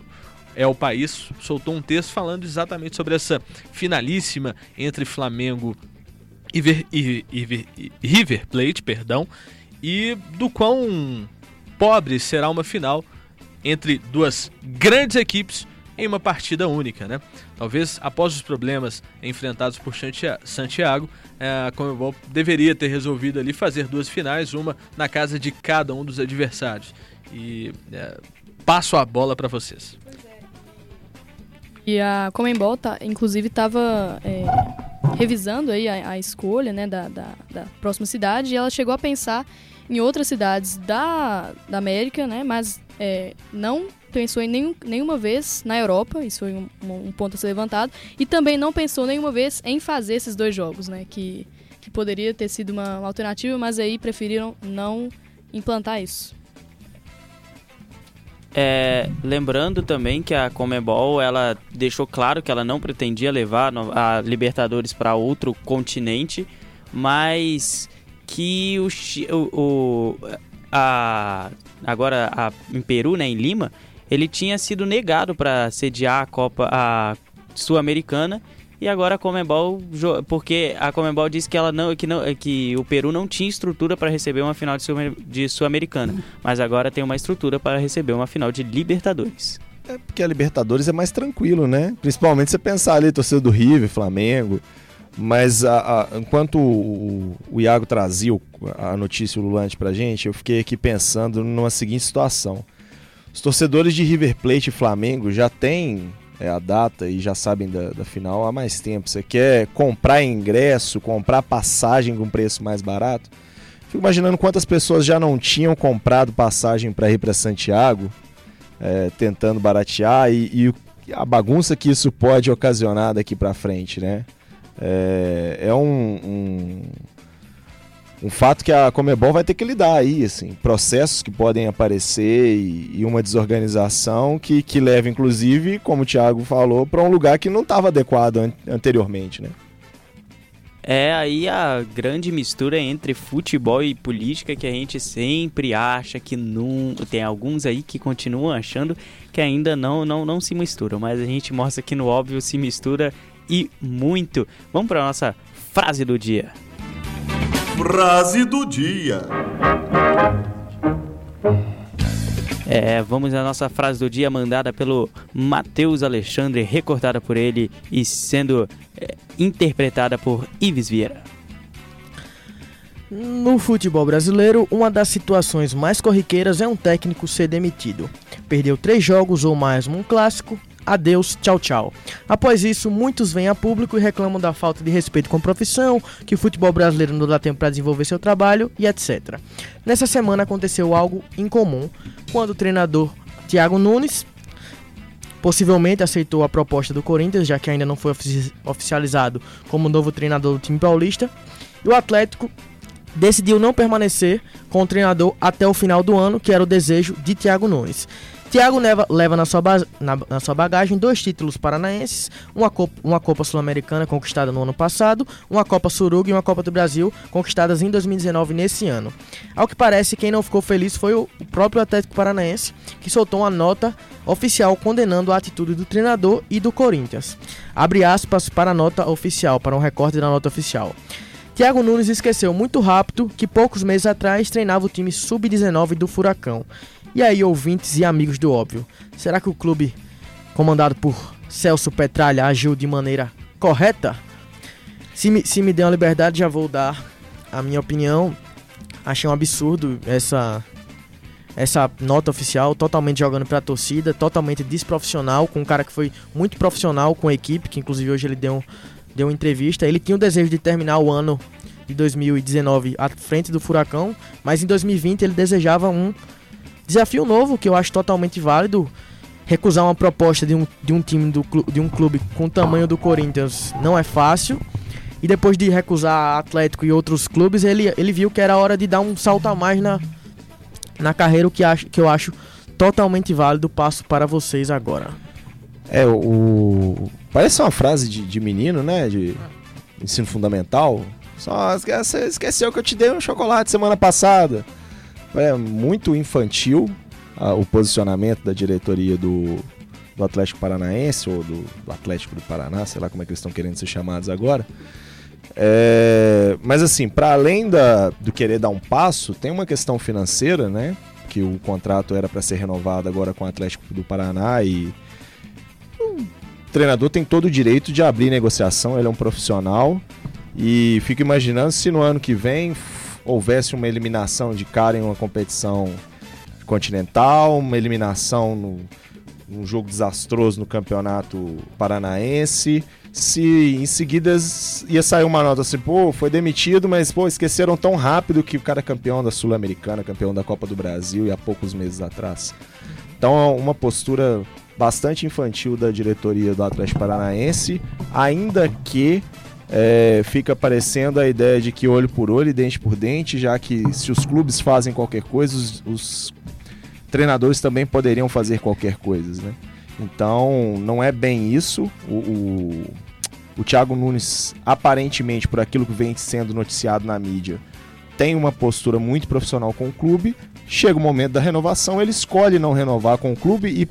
É o País soltou um texto falando exatamente sobre essa finalíssima entre Flamengo e, Ver, e, e, e River Plate, perdão, e do quão pobre será uma final entre duas grandes equipes em uma partida única, né? Talvez após os problemas enfrentados por Santiago, é, a Comebol deveria ter resolvido ali fazer duas finais, uma na casa de cada um dos adversários. E é, passo a bola para vocês. E a Comembol, tá, inclusive, estava é, revisando aí a, a escolha né, da, da, da, próxima cidade e ela chegou a pensar em outras cidades da, da América, né, mas é, não pensou em nenhum, nenhuma vez na Europa, isso foi um, um, ponto a ser levantado, e também não pensou nenhuma vez em fazer esses dois jogos, né, que, que poderia ter sido uma, uma alternativa, mas aí preferiram não implantar isso. É, lembrando também que a Comebol ela deixou claro que ela não pretendia levar a Libertadores para outro continente, mas que o, o a, agora a, em Peru, né, em Lima, ele tinha sido negado para sediar a Copa a Sul-Americana e agora a Comembol, porque a Comembol disse que ela não, que não, que o Peru não tinha estrutura para receber uma final de Sul-Americana, mas agora tem uma estrutura para receber uma final de Libertadores. É porque a Libertadores é mais tranquilo, né? Principalmente você pensar ali, torcida do River, Flamengo. Mas a, a, enquanto o, o, Iago trazia a notícia ululante pra gente, eu fiquei aqui pensando numa seguinte situação. Os torcedores de River Plate e Flamengo já têm é, a data e já sabem da, da, final há mais tempo. Você quer comprar ingresso, comprar passagem com preço mais barato? Fico imaginando quantas pessoas já não tinham comprado passagem para ir para Santiago, é, tentando baratear e, e, a bagunça que isso pode ocasionar daqui para frente, né? É, é um, um um fato que a Comebol vai ter que lidar aí, assim, processos que podem aparecer e, e uma desorganização que, que leva, inclusive, como o Thiago falou, para um lugar que não estava adequado an anteriormente, né? É aí a grande mistura entre futebol e política que a gente sempre acha que não. Tem alguns aí que continuam achando que ainda não, não, não se misturam, mas a gente mostra que no óbvio se mistura e muito. Vamos para nossa frase do dia. Frase do dia. É, vamos à nossa frase do dia mandada pelo Matheus Alexandre, recordada por ele e sendo é, interpretada por Ives Vieira. No futebol brasileiro, uma das situações mais corriqueiras é um técnico ser demitido. Perdeu três jogos ou mais num clássico, adeus, tchau, tchau. Após isso, muitos vêm a público e reclamam da falta de respeito com a profissão, que o futebol brasileiro não dá tempo para desenvolver seu trabalho e etc. Nessa semana aconteceu algo incomum, quando o treinador Thiago Nunes possivelmente aceitou a proposta do Corinthians, já que ainda não foi oficializado como novo treinador do time paulista, e o Atlético decidiu não permanecer com o treinador até o final do ano, que era o desejo de Thiago Nunes. Thiago leva, leva na, sua na, na, sua bagagem dois títulos paranaenses, uma Copa, uma Copa Sul-Americana conquistada no ano passado, uma Copa Suruga e uma Copa do Brasil conquistadas em 2019 nesse ano. Ao que parece, quem não ficou feliz foi o, o próprio Atlético Paranaense, que soltou uma nota oficial condenando a atitude do treinador e do Corinthians. Abre aspas para a nota oficial, para um recorte da nota oficial. Thiago Nunes esqueceu muito rápido que poucos meses atrás treinava o time sub-19 do Furacão e aí, ouvintes e amigos do óbvio, será que o clube comandado por Celso Petralha agiu de maneira correta? Se me, se me der a liberdade, já vou dar a minha opinião. Achei um absurdo essa essa nota oficial, totalmente jogando para a torcida, totalmente desprofissional, com um cara que foi muito profissional com a equipe, que inclusive hoje ele deu, deu uma entrevista. Ele tinha o desejo de terminar o ano de 2019 à frente do Furacão, mas em 2020 ele desejava um Desafio novo que eu acho totalmente válido. Recusar uma proposta de um, de um time do, de um clube com o tamanho do Corinthians não é fácil. E depois de recusar Atlético e outros clubes, ele, ele viu que era hora de dar um salto a mais na, na carreira, o que, acho, que eu acho totalmente válido. Passo para vocês agora. É, o. Parece uma frase de, de menino, né? De ensino fundamental. Só esquece, esqueceu que eu te dei um chocolate semana passada é muito infantil a, o posicionamento da diretoria do, do Atlético Paranaense ou do, do, Atlético do Paraná, sei lá como é que eles estão querendo ser chamados agora. É, mas assim, para além da, do querer dar um passo, tem uma questão financeira, né? Que o contrato era para ser renovado agora com o Atlético do Paraná e treinador tem todo o direito de abrir negociação, ele é um profissional. E fico imaginando se no ano que vem houvesse uma eliminação de cara em uma competição continental, uma eliminação no, num jogo desastroso no campeonato paranaense. Se em seguida ia sair uma nota assim, pô, foi demitido, mas pô, esqueceram tão rápido que o cara é campeão da Sul-Americana, campeão da Copa do Brasil e há poucos meses atrás. Então é uma postura bastante infantil da diretoria do Atlético Paranaense, ainda que é, fica parecendo a ideia de que olho por olho e dente por dente, já que se os clubes fazem qualquer coisa, os, os treinadores também poderiam fazer qualquer coisa, né? Então, não é bem isso. O, o, o Thiago Nunes, aparentemente, por aquilo que vem sendo noticiado na mídia, tem uma postura muito profissional com o clube. Chega o momento da renovação, ele escolhe não renovar com o clube e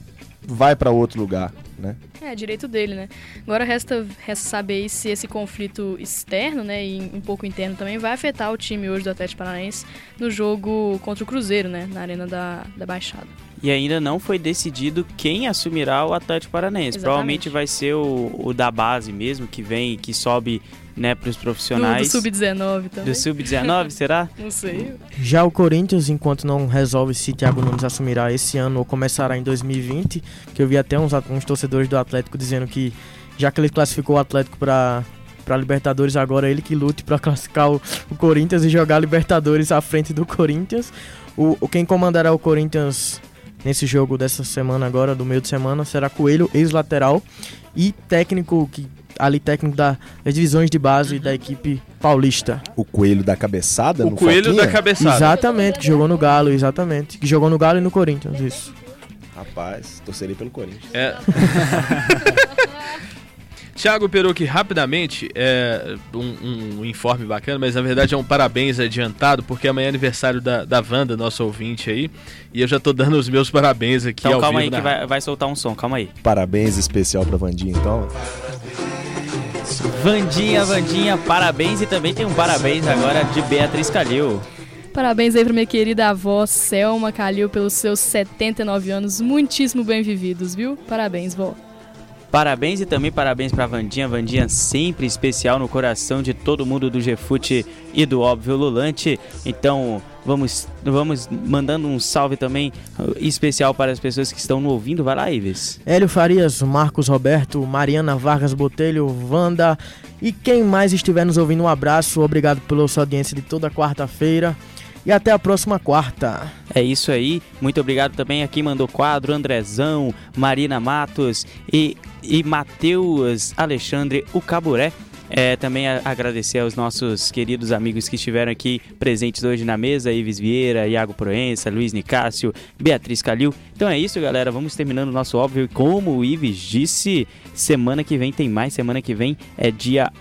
vai para outro lugar, né? É, direito dele, né? Agora resta, resta saber se esse conflito externo, né, e um pouco interno também, vai afetar o time hoje do Atlético Paranaense no jogo contra o Cruzeiro, né, na Arena da, da Baixada. E ainda não foi decidido quem assumirá o Atlético Paranaense. Exatamente. Provavelmente vai ser o, o da base mesmo, que vem, que sobe né, para os Do, do profissionais. Sub-19 também. Do Sub-19, será? Não sei. Já o Corinthians, enquanto não resolve se Thiago Nunes assumirá esse ano ou começará em 2020, que eu vi até uns, uns torcedores do Atlético dizendo que já que ele classificou o Atlético para para Libertadores agora ele que lute para classificar o, o Corinthians e jogar Libertadores à frente do Corinthians. O, o quem comandará o Corinthians nesse jogo dessa semana agora, do meio de semana, será Coelho, ex-lateral e técnico que ali técnico da, das divisões de base da equipe paulista. O coelho da cabeçada O no coelho da Foquinha? cabeçada. Exatamente, que jogou no Galo, exatamente. Que jogou no Galo e no Corinthians, isso. Rapaz, torcerei pelo Corinthians. É. Thiago Perucci, rapidamente, é um, um informe bacana, mas na verdade é um parabéns adiantado, porque amanhã é aniversário da, da Wanda, nossa ouvinte aí, e eu já tô dando os meus parabéns aqui Então ao calma vivo aí que na vai, vai soltar um som, calma aí. Parabéns especial pra Vandinha, então. Vandinha, Vandinha, parabéns e também tem um parabéns agora de Beatriz Calil. Parabéns aí pra minha querida avó Selma Calil pelos seus 79 anos, muitíssimo bem vividos, viu? Parabéns, vó. Parabéns e também parabéns pra Vandinha. Vandinha sempre especial no coração de todo mundo do Gefute e do Óbvio Lulante. Então vamos, vamos mandando um salve também uh, especial para as pessoas que estão no ouvindo. Vai lá, Ives. Hélio Farias, Marcos Roberto, Mariana Vargas Botelho, Wanda e quem mais estiver nos ouvindo, um abraço. Obrigado pela sua audiência de toda quarta-feira. E até a próxima quarta. É isso aí. Muito obrigado também a quem mandou quadro, Andrezão, Marina Matos e, e Matheus Alexandre, o Caburé. É, também a- agradecer aos nossos queridos amigos que estiveram aqui presentes hoje na mesa, Ives Vieira, Iago Proença, Luiz Nicásio, Beatriz Calil. Então é isso, galera. Vamos terminando o nosso óbvio. Como o Ives disse, semana que vem tem mais. Semana que vem é dia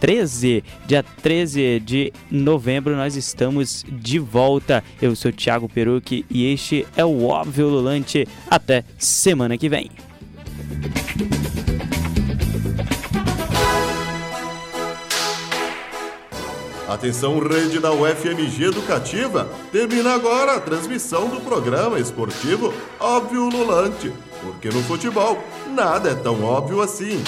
13, dia 13 de novembro, nós estamos de volta. Eu sou Thiago Perucci e este é o Óbvio Lulante. Até semana que vem. Atenção, rede da UFMG Educativa. Termina agora a transmissão do programa esportivo Óbvio Lulante. Porque no futebol, nada é tão óbvio assim.